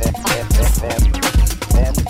Then, then, then, then, then.